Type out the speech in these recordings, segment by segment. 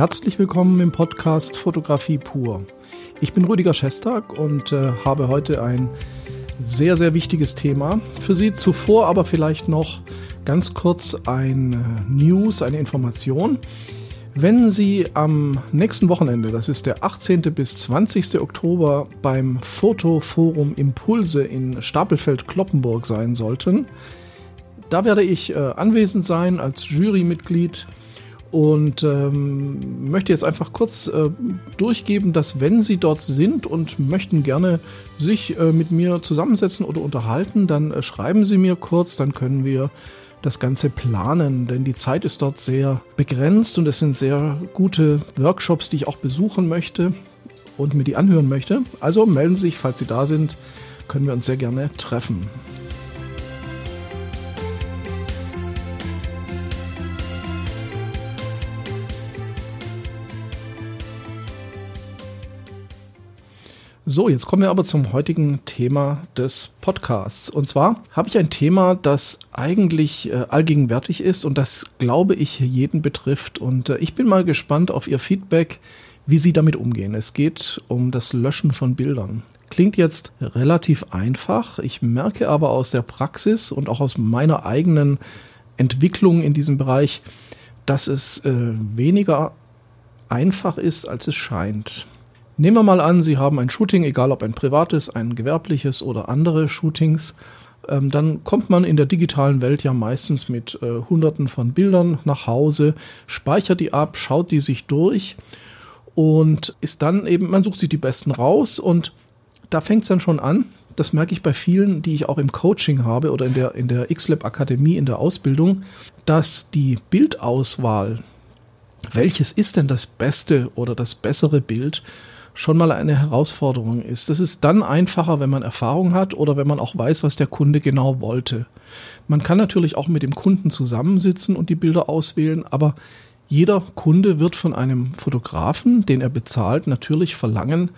Herzlich willkommen im Podcast Fotografie pur. Ich bin Rüdiger Schestag und äh, habe heute ein sehr, sehr wichtiges Thema für Sie. Zuvor aber vielleicht noch ganz kurz ein äh, News, eine Information. Wenn Sie am nächsten Wochenende, das ist der 18. bis 20. Oktober, beim Fotoforum Impulse in Stapelfeld-Kloppenburg sein sollten, da werde ich äh, anwesend sein als Jurymitglied und ähm, möchte jetzt einfach kurz äh, durchgeben, dass wenn Sie dort sind und möchten gerne sich äh, mit mir zusammensetzen oder unterhalten, dann äh, schreiben Sie mir kurz, dann können wir das Ganze planen, denn die Zeit ist dort sehr begrenzt und es sind sehr gute Workshops, die ich auch besuchen möchte und mir die anhören möchte. Also melden Sie sich, falls Sie da sind, können wir uns sehr gerne treffen. So, jetzt kommen wir aber zum heutigen Thema des Podcasts. Und zwar habe ich ein Thema, das eigentlich äh, allgegenwärtig ist und das, glaube ich, jeden betrifft. Und äh, ich bin mal gespannt auf Ihr Feedback, wie Sie damit umgehen. Es geht um das Löschen von Bildern. Klingt jetzt relativ einfach. Ich merke aber aus der Praxis und auch aus meiner eigenen Entwicklung in diesem Bereich, dass es äh, weniger einfach ist, als es scheint. Nehmen wir mal an, Sie haben ein Shooting, egal ob ein privates, ein gewerbliches oder andere Shootings. Ähm, dann kommt man in der digitalen Welt ja meistens mit äh, Hunderten von Bildern nach Hause, speichert die ab, schaut die sich durch und ist dann eben, man sucht sich die besten raus und da fängt es dann schon an. Das merke ich bei vielen, die ich auch im Coaching habe oder in der, in der XLab Akademie in der Ausbildung, dass die Bildauswahl, welches ist denn das beste oder das bessere Bild, schon mal eine Herausforderung ist. Das ist dann einfacher, wenn man Erfahrung hat oder wenn man auch weiß, was der Kunde genau wollte. Man kann natürlich auch mit dem Kunden zusammensitzen und die Bilder auswählen, aber jeder Kunde wird von einem Fotografen, den er bezahlt, natürlich verlangen,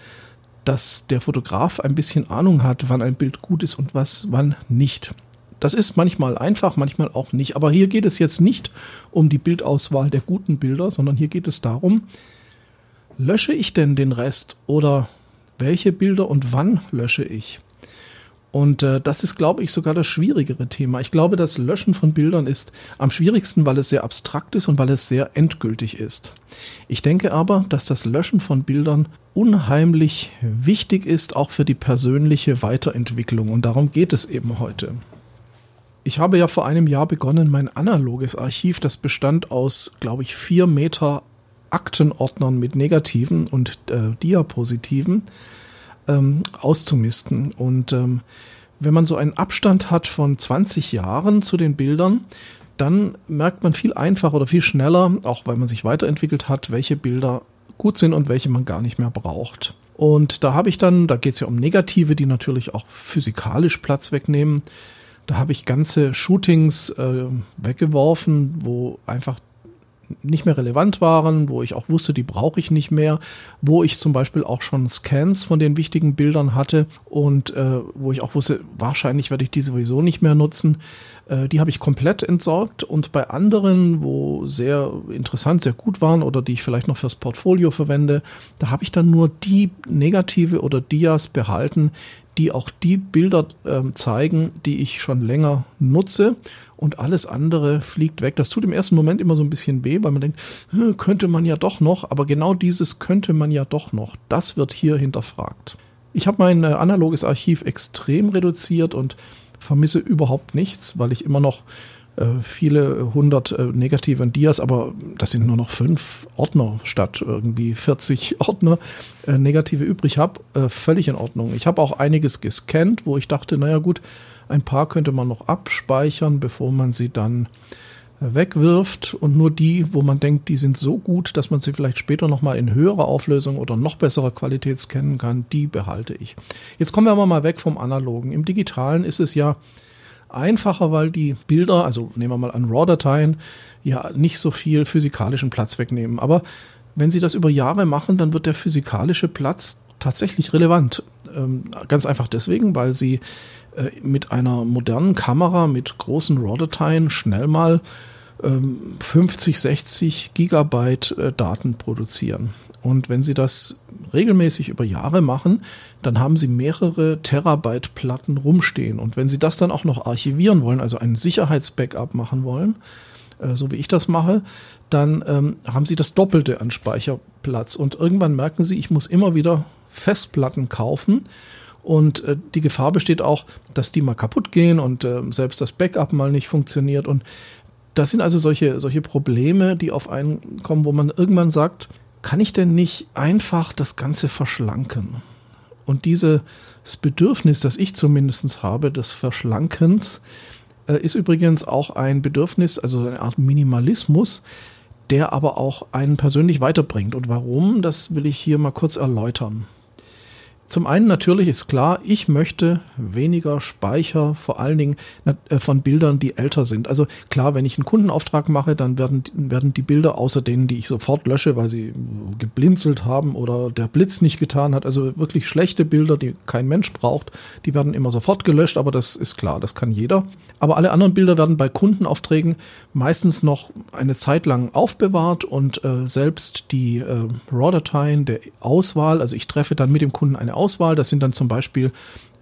dass der Fotograf ein bisschen Ahnung hat, wann ein Bild gut ist und was wann nicht. Das ist manchmal einfach, manchmal auch nicht. Aber hier geht es jetzt nicht um die Bildauswahl der guten Bilder, sondern hier geht es darum, lösche ich denn den Rest oder welche Bilder und wann lösche ich? Und äh, das ist, glaube ich, sogar das schwierigere Thema. Ich glaube, das Löschen von Bildern ist am schwierigsten, weil es sehr abstrakt ist und weil es sehr endgültig ist. Ich denke aber, dass das Löschen von Bildern unheimlich wichtig ist, auch für die persönliche Weiterentwicklung. Und darum geht es eben heute. Ich habe ja vor einem Jahr begonnen, mein analoges Archiv, das bestand aus, glaube ich, vier Meter Aktenordnern mit Negativen und äh, Diapositiven ähm, auszumisten. Und ähm, wenn man so einen Abstand hat von 20 Jahren zu den Bildern, dann merkt man viel einfacher oder viel schneller, auch weil man sich weiterentwickelt hat, welche Bilder gut sind und welche man gar nicht mehr braucht. Und da habe ich dann, da geht es ja um Negative, die natürlich auch physikalisch Platz wegnehmen. Da habe ich ganze Shootings äh, weggeworfen, wo einfach nicht mehr relevant waren, wo ich auch wusste, die brauche ich nicht mehr, wo ich zum Beispiel auch schon Scans von den wichtigen Bildern hatte und äh, wo ich auch wusste, wahrscheinlich werde ich die sowieso nicht mehr nutzen. Äh, die habe ich komplett entsorgt und bei anderen, wo sehr interessant, sehr gut waren oder die ich vielleicht noch fürs Portfolio verwende, da habe ich dann nur die Negative oder Dias behalten, die auch die Bilder äh, zeigen, die ich schon länger nutze und alles andere fliegt weg. Das tut im ersten Moment immer so ein bisschen weh, weil man denkt, könnte man ja doch noch, aber genau dieses könnte man ja doch noch, das wird hier hinterfragt. Ich habe mein äh, analoges Archiv extrem reduziert und vermisse überhaupt nichts, weil ich immer noch viele hundert äh, negative Dias, aber das sind nur noch fünf Ordner statt irgendwie 40 Ordner äh, negative übrig habe. Äh, völlig in Ordnung. Ich habe auch einiges gescannt, wo ich dachte, naja gut, ein paar könnte man noch abspeichern, bevor man sie dann äh, wegwirft und nur die, wo man denkt, die sind so gut, dass man sie vielleicht später nochmal in höherer Auflösung oder noch besserer Qualität scannen kann, die behalte ich. Jetzt kommen wir aber mal weg vom Analogen. Im Digitalen ist es ja einfacher, weil die Bilder, also nehmen wir mal an RAW-Dateien, ja nicht so viel physikalischen Platz wegnehmen. Aber wenn Sie das über Jahre machen, dann wird der physikalische Platz tatsächlich relevant. Ähm, ganz einfach deswegen, weil Sie äh, mit einer modernen Kamera, mit großen RAW-Dateien schnell mal 50, ähm, 60 Gigabyte äh, Daten produzieren. Und wenn Sie das regelmäßig über Jahre machen, dann haben Sie mehrere Terabyte Platten rumstehen. Und wenn Sie das dann auch noch archivieren wollen, also ein Sicherheitsbackup machen wollen, äh, so wie ich das mache, dann ähm, haben Sie das Doppelte an Speicherplatz. Und irgendwann merken Sie, ich muss immer wieder Festplatten kaufen. Und äh, die Gefahr besteht auch, dass die mal kaputt gehen und äh, selbst das Backup mal nicht funktioniert. Und das sind also solche, solche Probleme, die auf einen kommen, wo man irgendwann sagt, kann ich denn nicht einfach das Ganze verschlanken? Und dieses Bedürfnis, das ich zumindest habe, des Verschlankens, äh, ist übrigens auch ein Bedürfnis, also eine Art Minimalismus, der aber auch einen persönlich weiterbringt. Und warum, das will ich hier mal kurz erläutern. Zum einen natürlich ist klar, ich möchte weniger Speicher, vor allen Dingen äh, von Bildern, die älter sind. Also klar, wenn ich einen Kundenauftrag mache, dann werden, werden die Bilder außer denen, die ich sofort lösche, weil sie geblinzelt haben oder der Blitz nicht getan hat, also wirklich schlechte Bilder, die kein Mensch braucht, die werden immer sofort gelöscht, aber das ist klar, das kann jeder. Aber alle anderen Bilder werden bei Kundenaufträgen meistens noch eine Zeit lang aufbewahrt und äh, selbst die äh, RAW-Dateien der Auswahl, also ich treffe dann mit dem Kunden eine Auswahl. Das sind dann zum Beispiel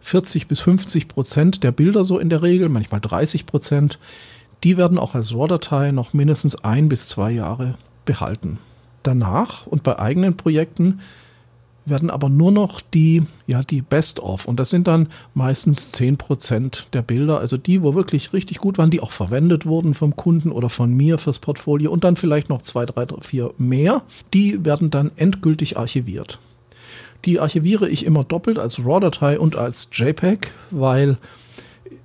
40 bis 50 Prozent der Bilder so in der Regel, manchmal 30 Prozent. Die werden auch als RAW-Datei noch mindestens ein bis zwei Jahre behalten. Danach und bei eigenen Projekten werden aber nur noch die, ja, die Best-of. Und das sind dann meistens 10% der Bilder, also die, wo wirklich richtig gut waren, die auch verwendet wurden vom Kunden oder von mir fürs Portfolio und dann vielleicht noch zwei, drei, vier mehr. Die werden dann endgültig archiviert. Die archiviere ich immer doppelt als RAW-Datei und als JPEG, weil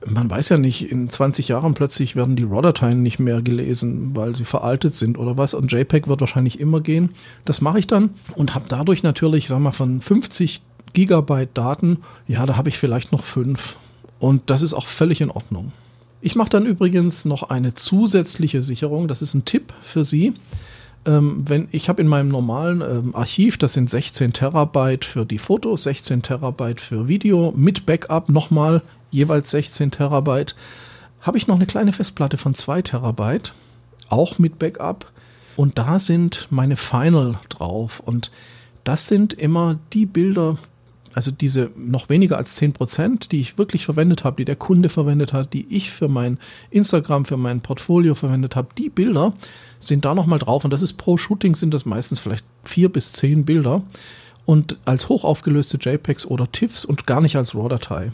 man weiß ja nicht, in 20 Jahren plötzlich werden die RAW-Dateien nicht mehr gelesen, weil sie veraltet sind oder was. Und JPEG wird wahrscheinlich immer gehen. Das mache ich dann und habe dadurch natürlich, sag mal, von 50 Gigabyte Daten, ja, da habe ich vielleicht noch fünf. Und das ist auch völlig in Ordnung. Ich mache dann übrigens noch eine zusätzliche Sicherung. Das ist ein Tipp für Sie ähm, wenn ich habe in meinem normalen ähm, Archiv, das sind 16 Terabyte für die Fotos, 16 Terabyte für Video, mit Backup nochmal jeweils 16 Terabyte, habe ich noch eine kleine Festplatte von 2 Terabyte, auch mit Backup. Und da sind meine Final drauf. Und das sind immer die Bilder, also diese noch weniger als 10%, die ich wirklich verwendet habe, die der Kunde verwendet hat, die ich für mein Instagram, für mein Portfolio verwendet habe, die Bilder sind da nochmal drauf. Und das ist pro Shooting sind das meistens vielleicht vier bis zehn Bilder. Und als hochaufgelöste JPEGs oder TIFFs und gar nicht als RAW-Datei.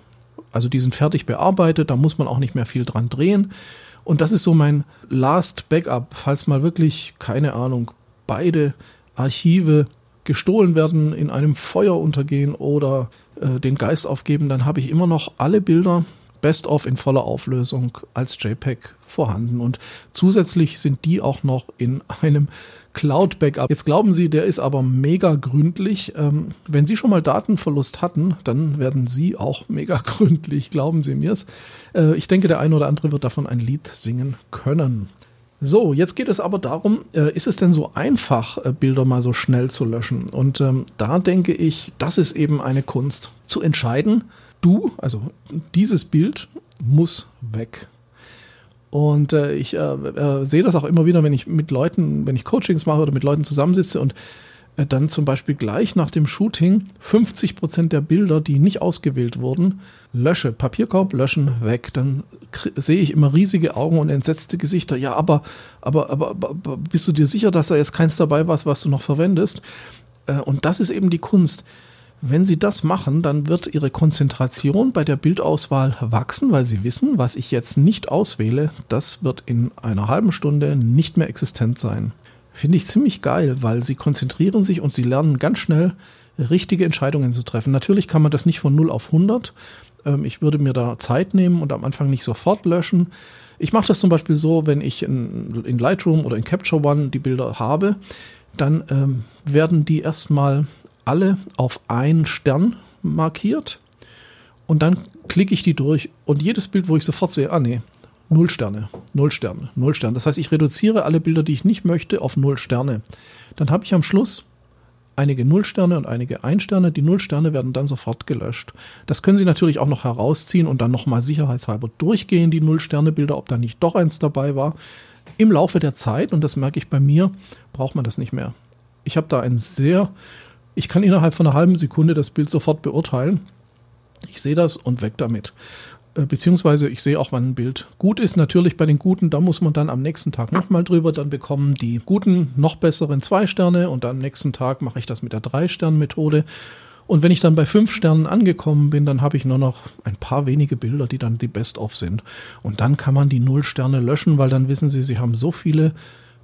Also die sind fertig bearbeitet, da muss man auch nicht mehr viel dran drehen. Und das ist so mein Last Backup, falls mal wirklich, keine Ahnung, beide Archive gestohlen werden, in einem Feuer untergehen oder äh, den Geist aufgeben, dann habe ich immer noch alle Bilder Best of in voller Auflösung als JPEG vorhanden. Und zusätzlich sind die auch noch in einem Cloud-Backup. Jetzt glauben Sie, der ist aber mega gründlich. Ähm, wenn Sie schon mal Datenverlust hatten, dann werden Sie auch mega gründlich, glauben Sie mir's. Äh, ich denke, der eine oder andere wird davon ein Lied singen können. So, jetzt geht es aber darum, äh, ist es denn so einfach, äh, Bilder mal so schnell zu löschen? Und ähm, da denke ich, das ist eben eine Kunst. Zu entscheiden, du, also dieses Bild muss weg. Und äh, ich äh, äh, sehe das auch immer wieder, wenn ich mit Leuten, wenn ich Coachings mache oder mit Leuten zusammensitze und dann zum Beispiel gleich nach dem Shooting 50 Prozent der Bilder, die nicht ausgewählt wurden, lösche. Papierkorb löschen, weg. Dann sehe ich immer riesige Augen und entsetzte Gesichter. Ja, aber, aber, aber, aber bist du dir sicher, dass da jetzt keins dabei war, was du noch verwendest? Äh, und das ist eben die Kunst. Wenn Sie das machen, dann wird Ihre Konzentration bei der Bildauswahl wachsen, weil Sie wissen, was ich jetzt nicht auswähle, das wird in einer halben Stunde nicht mehr existent sein. Finde ich ziemlich geil, weil Sie konzentrieren sich und Sie lernen ganz schnell richtige Entscheidungen zu treffen. Natürlich kann man das nicht von 0 auf 100. Ähm, ich würde mir da Zeit nehmen und am Anfang nicht sofort löschen. Ich mache das zum Beispiel so, wenn ich in, Lightroom oder in Capture One die Bilder habe, dann ähm, werden die erstmal alle auf einen Stern markiert und dann klicke ich die durch und jedes Bild, wo ich sofort sehe, ah nee, null Sterne, null Sterne, null Sterne. Das heißt, ich reduziere alle Bilder, die ich nicht möchte, auf null Sterne. Dann habe ich am Schluss einige Nullsterne und einige Einsterne. Die Nullsterne werden dann sofort gelöscht. Das können Sie natürlich auch noch herausziehen und dann nochmal sicherheitshalber durchgehen, die Nullsterne-Bilder, ob da nicht doch eins dabei war. Im Laufe der Zeit, und das merke ich bei mir, braucht man das nicht mehr. Ich habe da ein sehr, ich kann innerhalb von einer halben Sekunde das Bild sofort beurteilen. Ich sehe das und weg damit. Äh, beziehungsweise ich sehe auch, wann ein Bild gut ist. Natürlich bei den guten, da muss man dann am nächsten Tag nochmal drüber. Dann bekommen die guten noch besseren zwei Sterne und am nächsten Tag mache ich das mit der Drei-Stern-Methode. Und wenn ich dann bei fünf Sternen angekommen bin, dann habe ich nur noch ein paar wenige Bilder, die dann die Best-of sind. Und dann kann man die Null Sterne löschen, weil dann wissen Sie, Sie haben so viele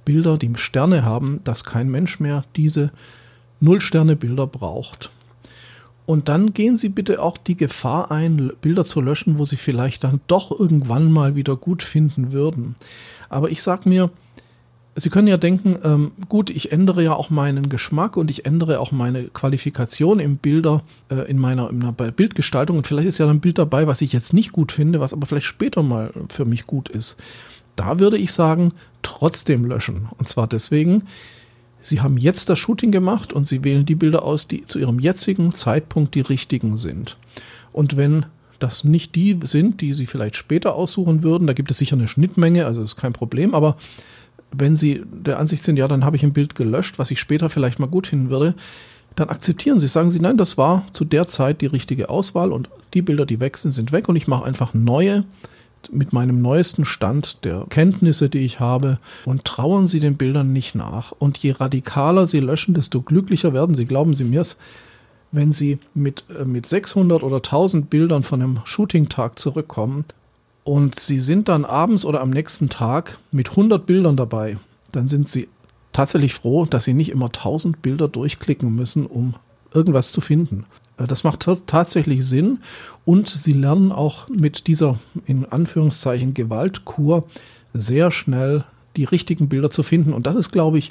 Bilder, die Sterne haben, dass kein Mensch mehr diese Null Sterne Bilder braucht. Und dann gehen Sie bitte auch die Gefahr ein, Bilder zu löschen, wo Sie vielleicht dann doch irgendwann mal wieder gut finden würden. Aber ich sage mir, Sie können ja denken, ähm, gut, ich ändere ja auch meinen Geschmack und ich ändere auch meine Qualifikation im Bilder, äh, in, meiner, in meiner Bildgestaltung. Und vielleicht ist ja ein Bild dabei, was ich jetzt nicht gut finde, was aber vielleicht später mal für mich gut ist. Da würde ich sagen, trotzdem löschen. Und zwar deswegen, Sie haben jetzt das Shooting gemacht und Sie wählen die Bilder aus, die zu Ihrem jetzigen Zeitpunkt die richtigen sind. Und wenn das nicht die sind, die Sie vielleicht später aussuchen würden, da gibt es sicher eine Schnittmenge, also ist kein Problem, aber wenn Sie der Ansicht sind, ja, dann habe ich ein Bild gelöscht, was ich später vielleicht mal gut finden würde, dann akzeptieren Sie, sagen Sie, nein, das war zu der Zeit die richtige Auswahl und die Bilder, die weg sind, sind weg und ich mache einfach neue mit meinem neuesten Stand der Kenntnisse, die ich habe, und trauern Sie den Bildern nicht nach. Und je radikaler Sie löschen, desto glücklicher werden Sie. Glauben Sie mir es, wenn Sie mit, äh, mit 600 oder 1000 Bildern von einem Shooting-Tag zurückkommen und Sie sind dann abends oder am nächsten Tag mit 100 Bildern dabei, dann sind Sie tatsächlich froh, dass Sie nicht immer 1000 Bilder durchklicken müssen, um irgendwas zu finden. Äh, das macht tatsächlich Sinn und sie lernen auch mit dieser in Anführungszeichen Gewaltkur sehr schnell die richtigen Bilder zu finden. Und das ist, glaube ich,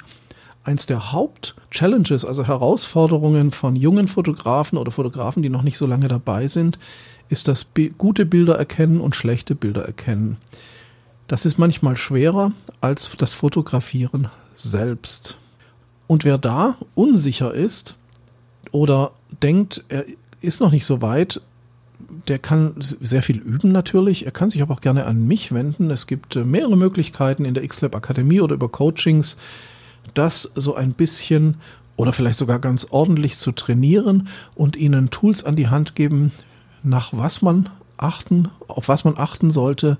eins der Haupt-Challenges, also Herausforderungen von jungen Fotografen oder Fotografen, die noch nicht so lange dabei sind, ist das gute Bilder erkennen und schlechte Bilder erkennen. Das ist manchmal schwerer als das Fotografieren selbst. Und wer da unsicher ist, oder denkt, er ist noch nicht so weit, der kann sehr viel üben natürlich. Er kann sich aber auch gerne an mich wenden. Es gibt äh, mehrere Möglichkeiten in der XLab Akademie oder über Coachings, das so ein bisschen oder vielleicht sogar ganz ordentlich zu trainieren und ihnen Tools an die Hand geben, nach was man achten, auf was man achten sollte,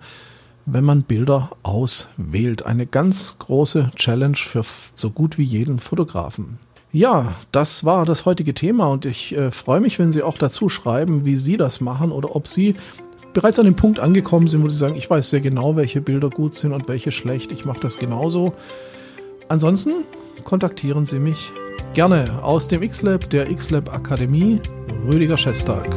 wenn man Bilder auswählt. Eine ganz große Challenge für so gut wie jeden Fotografen. Ja, das war das heutige Thema und ich äh, freue mich, wenn Sie auch dazu schreiben, wie Sie das machen oder ob Sie bereits an dem Punkt angekommen sind, wo Sie sagen, ich weiß sehr genau, welche Bilder gut sind und welche schlecht. Ich mache das genauso. Ansonsten kontaktieren Sie mich gerne aus dem X-Lab, der X-Lab Akademie, Rüdiger Schestag.